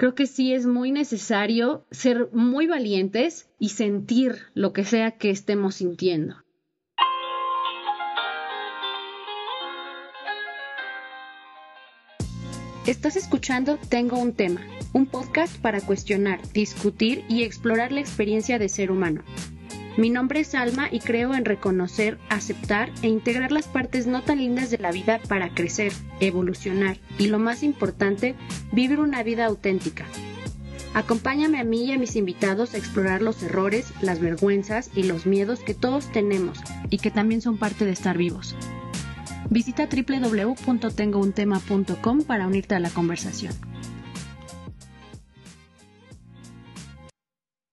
Creo que sí es muy necesario ser muy valientes y sentir lo que sea que estemos sintiendo. Estás escuchando Tengo un tema, un podcast para cuestionar, discutir y explorar la experiencia de ser humano. Mi nombre es Alma y creo en reconocer, aceptar e integrar las partes no tan lindas de la vida para crecer, evolucionar y lo más importante, vivir una vida auténtica. Acompáñame a mí y a mis invitados a explorar los errores, las vergüenzas y los miedos que todos tenemos y que también son parte de estar vivos. Visita www.tengountema.com para unirte a la conversación.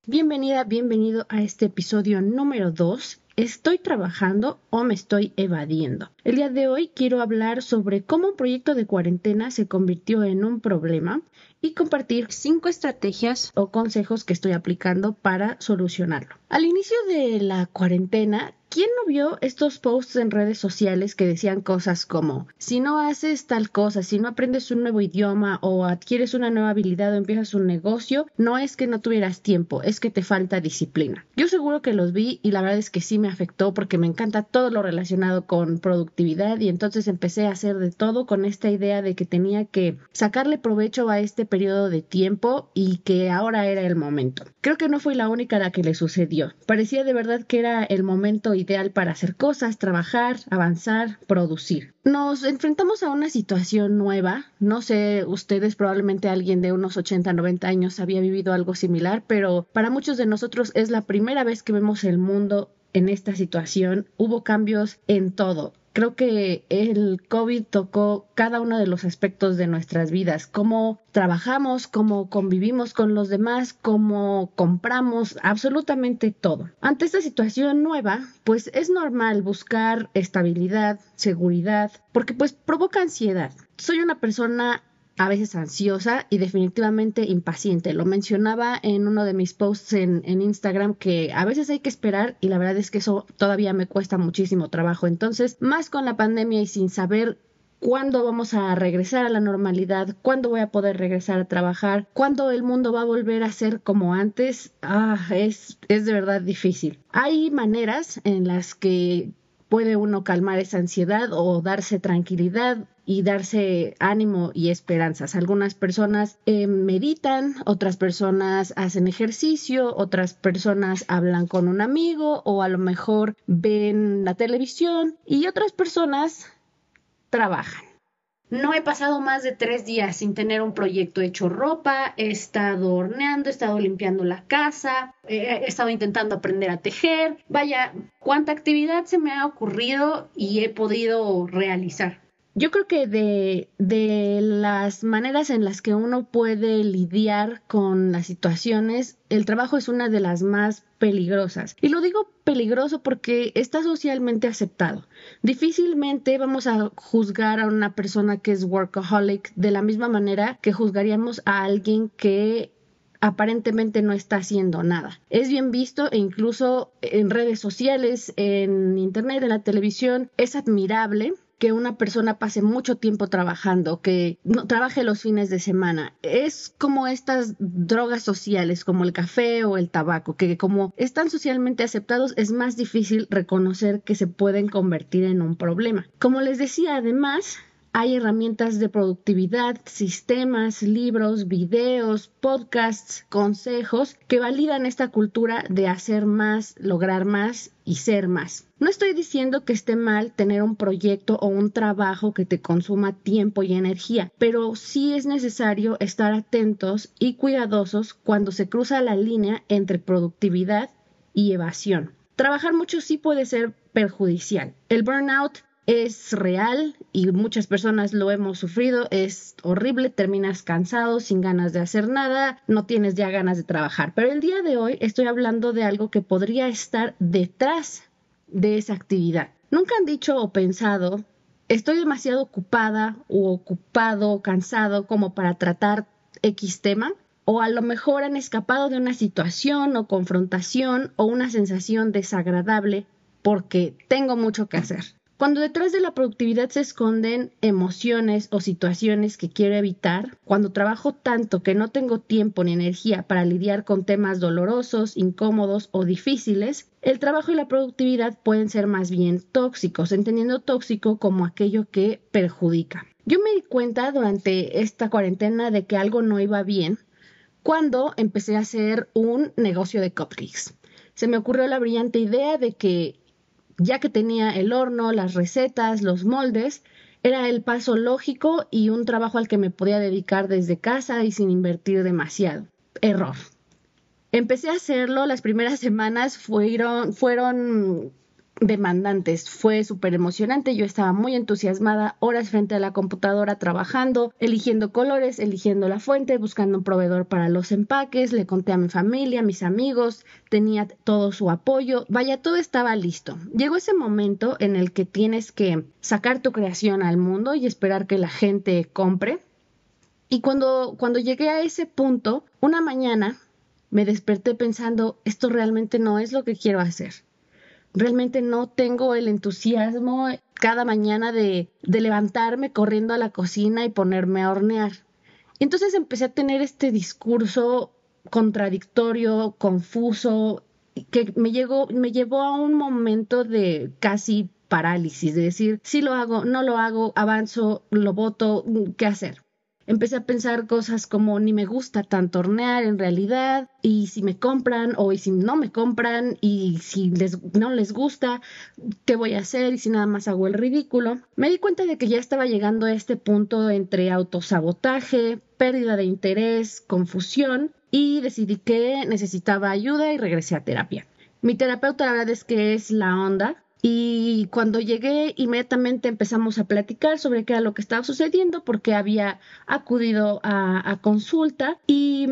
Bienvenida, bienvenido a este episodio número 2. ¿Estoy trabajando o me estoy evadiendo? El día de hoy quiero hablar sobre cómo un proyecto de cuarentena se convirtió en un problema y compartir cinco estrategias o consejos que estoy aplicando para solucionarlo. Al inicio de la cuarentena ¿Quién no vio estos posts en redes sociales que decían cosas como, si no haces tal cosa, si no aprendes un nuevo idioma o adquieres una nueva habilidad o empiezas un negocio, no es que no tuvieras tiempo, es que te falta disciplina? Yo seguro que los vi y la verdad es que sí me afectó porque me encanta todo lo relacionado con productividad y entonces empecé a hacer de todo con esta idea de que tenía que sacarle provecho a este periodo de tiempo y que ahora era el momento. Creo que no fui la única la que le sucedió. Parecía de verdad que era el momento ideal para hacer cosas, trabajar, avanzar, producir. Nos enfrentamos a una situación nueva. No sé, ustedes probablemente alguien de unos 80, 90 años había vivido algo similar, pero para muchos de nosotros es la primera vez que vemos el mundo en esta situación. Hubo cambios en todo Creo que el COVID tocó cada uno de los aspectos de nuestras vidas, cómo trabajamos, cómo convivimos con los demás, cómo compramos, absolutamente todo. Ante esta situación nueva, pues es normal buscar estabilidad, seguridad, porque pues provoca ansiedad. Soy una persona a veces ansiosa y definitivamente impaciente. Lo mencionaba en uno de mis posts en, Instagram que a veces hay que esperar y la verdad es que eso todavía me cuesta muchísimo trabajo. Entonces, más con la pandemia y sin saber cuándo vamos a regresar a la normalidad, cuándo voy a poder regresar a trabajar, cuándo el mundo va a volver a ser como antes, ah, es, es de verdad difícil. Hay maneras en las que puede uno calmar esa ansiedad o darse tranquilidad y darse ánimo y esperanzas. Algunas personas eh, meditan, otras personas hacen ejercicio, otras personas hablan con un amigo o a lo mejor ven la televisión y otras personas trabajan. No he pasado más de tres días sin tener un proyecto hecho ropa, he estado horneando, he estado limpiando la casa, he estado intentando aprender a tejer. Vaya, cuánta actividad se me ha ocurrido y he podido realizar. Yo creo que de, de, las maneras en las que uno puede lidiar con las situaciones, el trabajo es una de las más peligrosas. Y lo digo peligroso porque está socialmente aceptado. Difícilmente vamos a juzgar a una persona que es workaholic de la misma manera que juzgaríamos a alguien que aparentemente no está haciendo nada. Es bien visto e incluso en redes sociales, en internet, en la televisión, es admirable que una persona pase mucho tiempo trabajando, que no trabaje los fines de semana. Es como estas drogas sociales, como el café o el tabaco, que como están socialmente aceptados, es más difícil reconocer que se pueden convertir en un problema. Como les decía, además, hay herramientas de productividad, sistemas, libros, videos, podcasts, consejos que validan esta cultura de hacer más, lograr más y ser más. No estoy diciendo que esté mal tener un proyecto o un trabajo que te consuma tiempo y energía, pero sí es necesario estar atentos y cuidadosos cuando se cruza la línea entre productividad y evasión. Trabajar mucho sí puede ser perjudicial. El burnout es real y muchas personas lo hemos sufrido, es horrible, terminas cansado, sin ganas de hacer nada, no tienes ya ganas de trabajar. Pero el día de hoy estoy hablando de algo que podría estar detrás de esa actividad. Nunca han dicho o pensado, estoy demasiado ocupada o ocupado, cansado como para tratar X tema. O a lo mejor han escapado de una situación o confrontación o una sensación desagradable porque tengo mucho que hacer Cuando detrás de la productividad se esconden emociones o situaciones que quiero evitar, cuando trabajo tanto que no tengo tiempo ni energía para lidiar con temas dolorosos, incómodos o difíciles, el trabajo y la productividad pueden ser más bien tóxicos, entendiendo tóxico como aquello que perjudica. Yo me di cuenta durante esta cuarentena de que algo no iba bien cuando empecé a hacer un negocio de cupcakes. Se me ocurrió la brillante idea de que ya que tenía el horno, las recetas, los moldes, era el paso lógico y un trabajo al que me podía dedicar desde casa y sin invertir demasiado. Error. Empecé a hacerlo, las primeras semanas fueron, fueron demandantes. Fue súper emocionante, yo estaba muy entusiasmada, horas frente a la computadora trabajando, eligiendo colores, eligiendo la fuente, buscando un proveedor para los empaques, le conté a mi familia, a mis amigos, tenía todo su apoyo, vaya, todo estaba listo. Llegó ese momento en el que tienes que sacar tu creación al mundo y esperar que la gente compre. Y cuando, cuando llegué a ese punto, una mañana me desperté pensando, esto realmente no es lo que quiero hacer realmente no tengo el entusiasmo cada mañana de, levantarme corriendo a la cocina y ponerme a hornear. Entonces empecé a tener este discurso contradictorio, confuso, que me, llegó, me llevó a un momento de casi parálisis, de decir, si lo hago, no lo hago, avanzo, lo voto, ¿qué hacer? Empecé a pensar cosas como ni me gusta tanto hornear en realidad y si me compran o y si no me compran y si les, no les gusta, ¿qué voy a hacer? Y si nada más hago el ridículo. Me di cuenta de que ya estaba llegando a este punto entre autosabotaje, pérdida de interés, confusión y decidí que necesitaba ayuda y regresé a terapia. Mi terapeuta la verdad es que es la onda, y cuando llegué, inmediatamente empezamos a platicar sobre qué era lo que estaba sucediendo, porque había acudido a, consulta y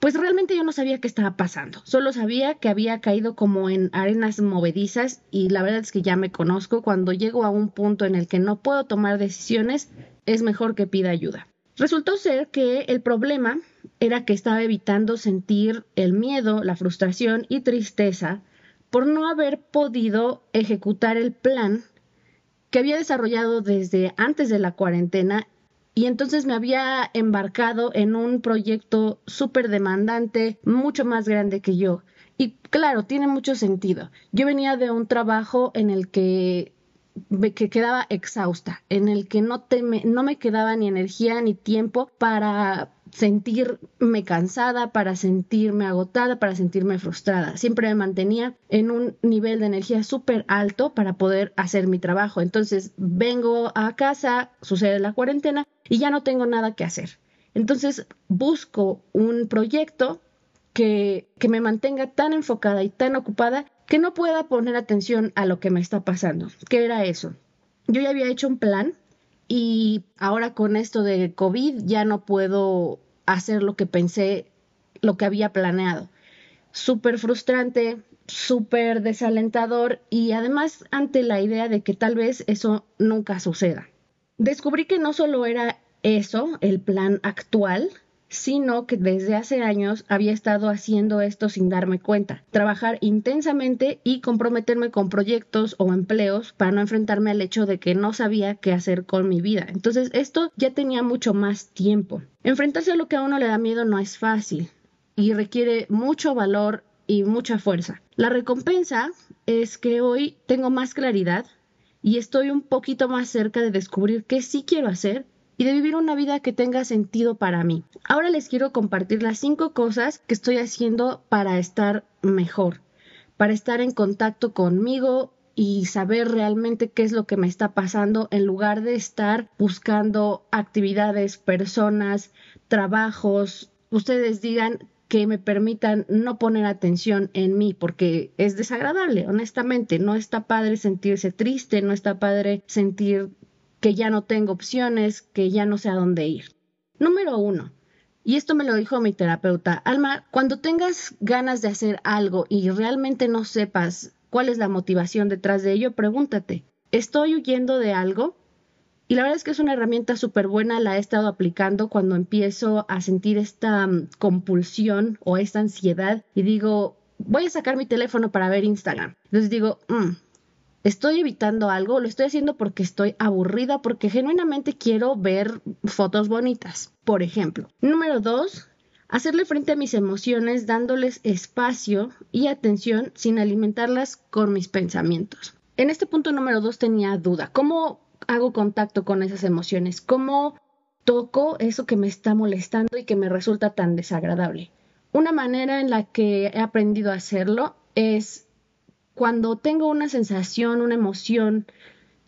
pues realmente yo no sabía qué estaba pasando. Solo sabía que había caído como en arenas movedizas y la verdad es que ya me conozco. Cuando llego a un punto en el que no puedo tomar decisiones, es mejor que pida ayuda. Resultó ser que el problema era que estaba evitando sentir el miedo, la frustración y tristeza por no haber podido ejecutar el plan que había desarrollado desde antes de la cuarentena y entonces me había embarcado en un proyecto súper demandante, mucho más grande que yo. Y claro, tiene mucho sentido. Yo venía de un trabajo en el que, que quedaba exhausta, en el que no, no me quedaba ni energía ni tiempo para sentirme cansada, para sentirme agotada, para sentirme frustrada. Siempre me mantenía en un nivel de energía súper alto para poder hacer mi trabajo. Entonces vengo a casa, sucede la cuarentena y ya no tengo nada que hacer. Entonces busco un proyecto que, que me mantenga tan enfocada y tan ocupada que no pueda poner atención a lo que me está pasando. ¿Qué era eso? Yo ya había hecho un plan y ahora con esto de COVID ya no puedo hacer lo que pensé, lo que había planeado. Súper frustrante, súper desalentador y además ante la idea de que tal vez eso nunca suceda. Descubrí que no solo era eso, el plan actual, sino que desde hace años había estado haciendo esto sin darme cuenta, trabajar intensamente y comprometerme con proyectos o empleos para no enfrentarme al hecho de que no sabía qué hacer con mi vida. Entonces esto ya tenía mucho más tiempo. Enfrentarse a lo que a uno le da miedo no es fácil y requiere mucho valor y mucha fuerza. La recompensa es que hoy tengo más claridad y estoy un poquito más cerca de descubrir qué sí quiero hacer y de vivir una vida que tenga sentido para mí. Ahora les quiero compartir las cinco cosas que estoy haciendo para estar mejor, para estar en contacto conmigo y saber realmente qué es lo que me está pasando en lugar de estar buscando actividades, personas, trabajos, ustedes digan que me permitan no poner atención en mí porque es desagradable, honestamente, no está padre sentirse triste, no está padre sentir que ya no tengo opciones, que ya no sé a dónde ir. Número uno, y esto me lo dijo mi terapeuta, Alma, cuando tengas ganas de hacer algo y realmente no sepas cuál es la motivación detrás de ello, pregúntate, ¿estoy huyendo de algo? Y la verdad es que es una herramienta súper buena, la he estado aplicando cuando empiezo a sentir esta mm, compulsión o esta ansiedad y digo, voy a sacar mi teléfono para ver Instagram. Entonces digo, mm, estoy evitando algo, lo estoy haciendo porque estoy aburrida, porque genuinamente quiero ver fotos bonitas, por ejemplo. Número dos, hacerle frente a mis emociones dándoles espacio y atención sin alimentarlas con mis pensamientos. En este punto número dos tenía duda. ¿Cómo hago contacto con esas emociones? ¿Cómo toco eso que me está molestando y que me resulta tan desagradable? Una manera en la que he aprendido a hacerlo es cuando tengo una sensación, una emoción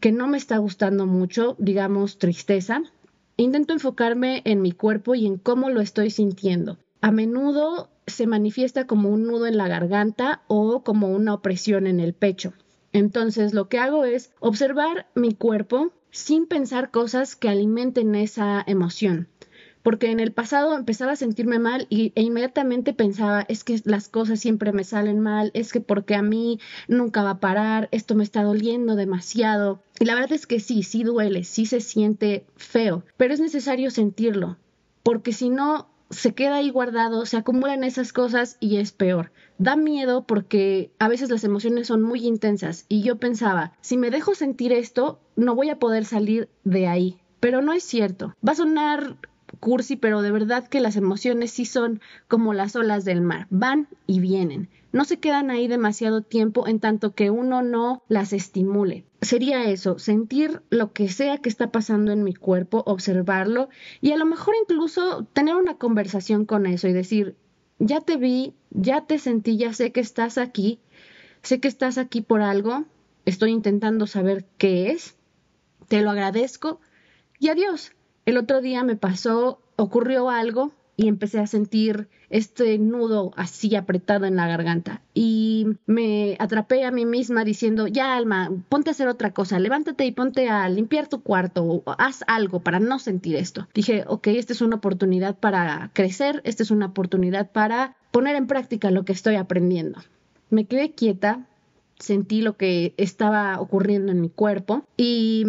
que no me está gustando mucho, digamos tristeza, intento enfocarme en mi cuerpo y en cómo lo estoy sintiendo. A menudo se manifiesta como un nudo en la garganta o como una opresión en el pecho. Entonces lo que hago es observar mi cuerpo sin pensar cosas que alimenten esa emoción. Porque en el pasado empezaba a sentirme mal y, e inmediatamente pensaba, es que las cosas siempre me salen mal, es que porque a mí nunca va a parar, esto me está doliendo demasiado. Y la verdad es que sí, sí duele, sí se siente feo, pero es necesario sentirlo, porque si no se queda ahí guardado, se acumulan esas cosas y es peor. Da miedo porque a veces las emociones son muy intensas y yo pensaba, si me dejo sentir esto, no voy a poder salir de ahí. Pero no es cierto. Va a sonar cursi, pero de verdad que las emociones sí son como las olas del mar, van y vienen. No se quedan ahí demasiado tiempo en tanto que uno no las estimule. Sería eso, sentir lo que sea que está pasando en mi cuerpo, observarlo y a lo mejor incluso tener una conversación con eso y decir, ya te vi, ya te sentí, ya sé que estás aquí, sé que estás aquí por algo, estoy intentando saber qué es, te lo agradezco y adiós. El otro día me pasó, ocurrió algo y empecé a sentir este nudo así apretado en la garganta y me atrapé a mí misma diciendo, ya Alma, ponte a hacer otra cosa, levántate y ponte a limpiar tu cuarto o haz algo para no sentir esto. Dije, ok, esta es una oportunidad para crecer, esta es una oportunidad para poner en práctica lo que estoy aprendiendo. Me quedé quieta, sentí lo que estaba ocurriendo en mi cuerpo y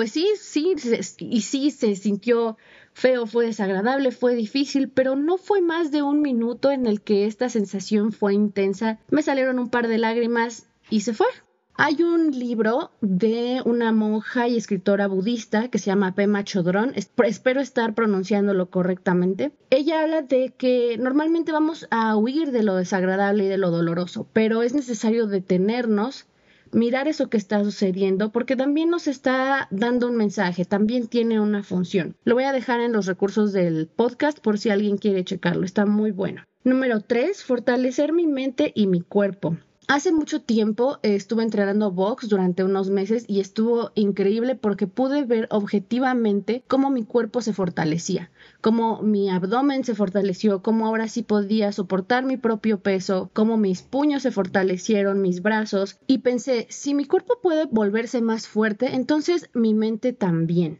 pues sí, sí, y sí se sintió feo, fue desagradable, fue difícil, pero no fue más de un minuto en el que esta sensación fue intensa. Me salieron un par de lágrimas y se fue. Hay un libro de una monja y escritora budista que se llama Pema Chodron, espero estar pronunciándolo correctamente. Ella habla de que normalmente vamos a huir de lo desagradable y de lo doloroso, pero es necesario detenernos mirar eso que está sucediendo porque también nos está dando un mensaje, también tiene una función. Lo voy a dejar en los recursos del podcast por si alguien quiere checarlo, está muy bueno. Número 3, fortalecer mi mente y mi cuerpo. Hace mucho tiempo estuve entrenando box durante unos meses y estuvo increíble porque pude ver objetivamente cómo mi cuerpo se fortalecía, cómo mi abdomen se fortaleció, cómo ahora sí podía soportar mi propio peso, cómo mis puños se fortalecieron, mis brazos y pensé, si mi cuerpo puede volverse más fuerte, entonces mi mente también.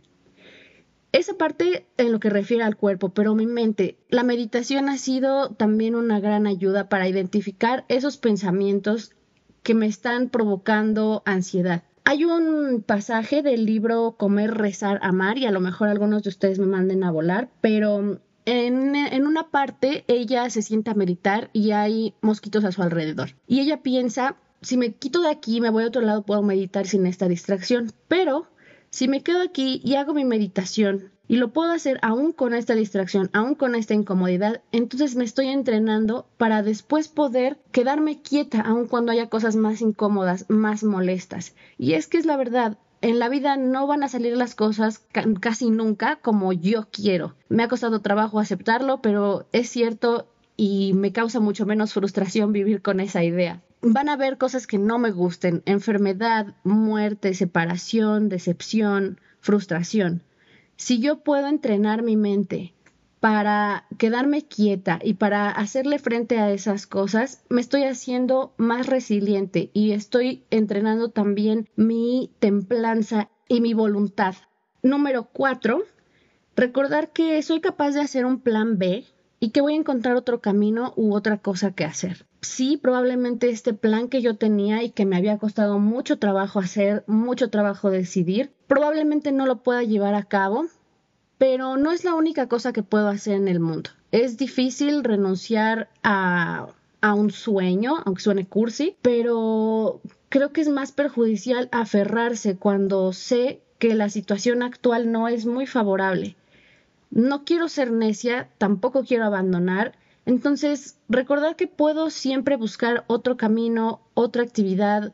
Esa parte en lo que refiere al cuerpo, pero mi mente, la meditación ha sido también una gran ayuda para identificar esos pensamientos que me están provocando ansiedad. Hay un pasaje del libro Comer, Rezar, Amar y a lo mejor algunos de ustedes me manden a volar, pero en, en, una parte ella se sienta a meditar y hay mosquitos a su alrededor. Y ella piensa, si me quito de aquí, me voy a otro lado, puedo meditar sin esta distracción. Pero si me quedo aquí y hago mi meditación y lo puedo hacer aún con esta distracción, aún con esta incomodidad, entonces me estoy entrenando para después poder quedarme quieta aun cuando haya cosas más incómodas, más molestas. Y es que es la verdad, en la vida no van a salir las cosas casi nunca como yo quiero. Me ha costado trabajo aceptarlo, pero es cierto y me causa mucho menos frustración vivir con esa idea van a haber cosas que no me gusten, enfermedad, muerte, separación, decepción, frustración. Si yo puedo entrenar mi mente para quedarme quieta y para hacerle frente a esas cosas, me estoy haciendo más resiliente y estoy entrenando también mi templanza y mi voluntad. Número cuatro, recordar que soy capaz de hacer un plan B y que voy a encontrar otro camino u otra cosa que hacer. Sí, probablemente este plan que yo tenía y que me había costado mucho trabajo hacer, mucho trabajo decidir, probablemente no lo pueda llevar a cabo, pero no es la única cosa que puedo hacer en el mundo. Es difícil renunciar a, a un sueño, aunque suene cursi, pero creo que es más perjudicial aferrarse cuando sé que la situación actual no es muy favorable. No quiero ser necia, tampoco quiero abandonar, entonces recordar que puedo siempre buscar otro camino, otra actividad,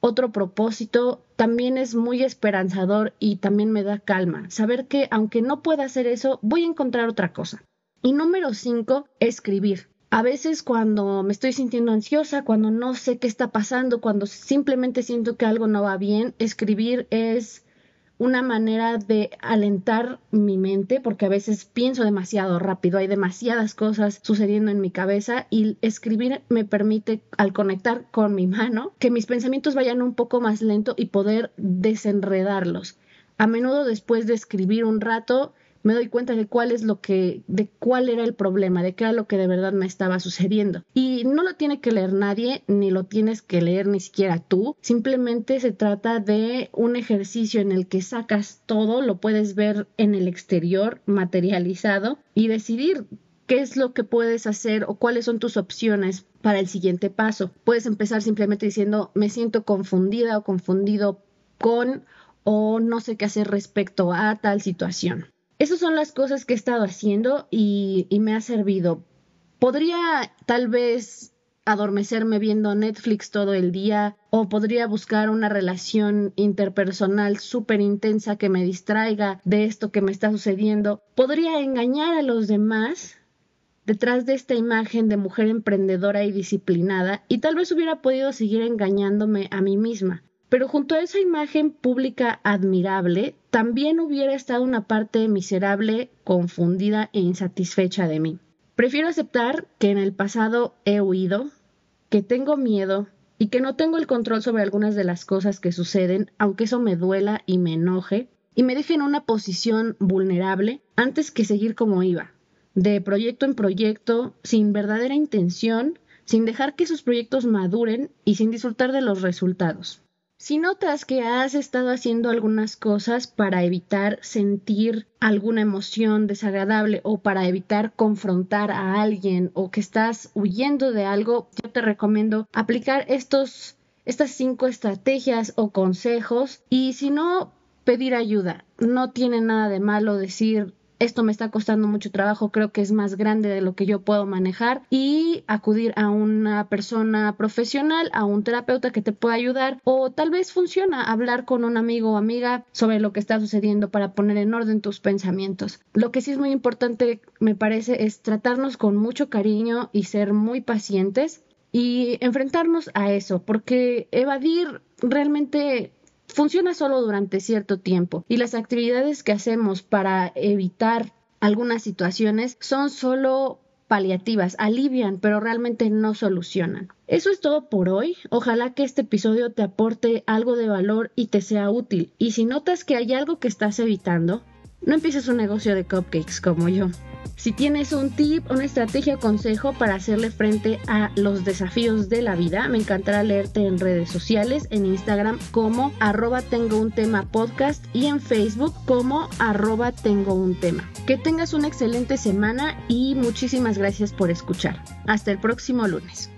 otro propósito, también es muy esperanzador y también me da calma. Saber que aunque no pueda hacer eso, voy a encontrar otra cosa. Y número cinco, escribir. A veces cuando me estoy sintiendo ansiosa, cuando no sé qué está pasando, cuando simplemente siento que algo no va bien, escribir es una manera de alentar mi mente, porque a veces pienso demasiado rápido, hay demasiadas cosas sucediendo en mi cabeza y escribir me permite, al conectar con mi mano, que mis pensamientos vayan un poco más lento y poder desenredarlos. A menudo después de escribir un rato, me doy cuenta de cuál es lo que, de cuál era el problema, de qué era lo que de verdad me estaba sucediendo. Y no lo tiene que leer nadie, ni lo tienes que leer ni siquiera tú. Simplemente se trata de un ejercicio en el que sacas todo, lo puedes ver en el exterior, materializado, y decidir qué es lo que puedes hacer o cuáles son tus opciones para el siguiente paso. Puedes empezar simplemente diciendo me siento confundida o confundido con o no sé qué hacer respecto a tal situación. Esas son las cosas que he estado haciendo y, me ha servido. Podría tal vez adormecerme viendo Netflix todo el día o podría buscar una relación interpersonal súper intensa que me distraiga de esto que me está sucediendo. Podría engañar a los demás detrás de esta imagen de mujer emprendedora y disciplinada y tal vez hubiera podido seguir engañándome a mí misma. Pero junto a esa imagen pública admirable, también hubiera estado una parte miserable, confundida e insatisfecha de mí. Prefiero aceptar que en el pasado he huido, que tengo miedo y que no tengo el control sobre algunas de las cosas que suceden, aunque eso me duela y me enoje, y me deje en una posición vulnerable antes que seguir como iba, de proyecto en proyecto, sin verdadera intención, sin dejar que esos proyectos maduren y sin disfrutar de los resultados. Si notas que has estado haciendo algunas cosas para evitar sentir alguna emoción desagradable o para evitar confrontar a alguien o que estás huyendo de algo, yo te recomiendo aplicar estos estas cinco estrategias o consejos y si no pedir ayuda. No tiene nada de malo decir esto me está costando mucho trabajo, creo que es más grande de lo que yo puedo manejar y acudir a una persona profesional, a un terapeuta que te pueda ayudar o tal vez funciona hablar con un amigo o amiga sobre lo que está sucediendo para poner en orden tus pensamientos. Lo que sí es muy importante, me parece, es tratarnos con mucho cariño y ser muy pacientes y enfrentarnos a eso, porque evadir realmente funciona solo durante cierto tiempo y las actividades que hacemos para evitar algunas situaciones son solo paliativas, alivian, pero realmente no solucionan. Eso es todo por hoy. Ojalá que este episodio te aporte algo de valor y te sea útil. Y si notas que hay algo que estás evitando, no empieces un negocio de cupcakes como yo. Si tienes un tip, una estrategia o consejo para hacerle frente a los desafíos de la vida, me encantará leerte en redes sociales, en Instagram como arroba tengo un tema podcast y en Facebook como arroba tengo un tema. Que tengas una excelente semana y muchísimas gracias por escuchar. Hasta el próximo lunes.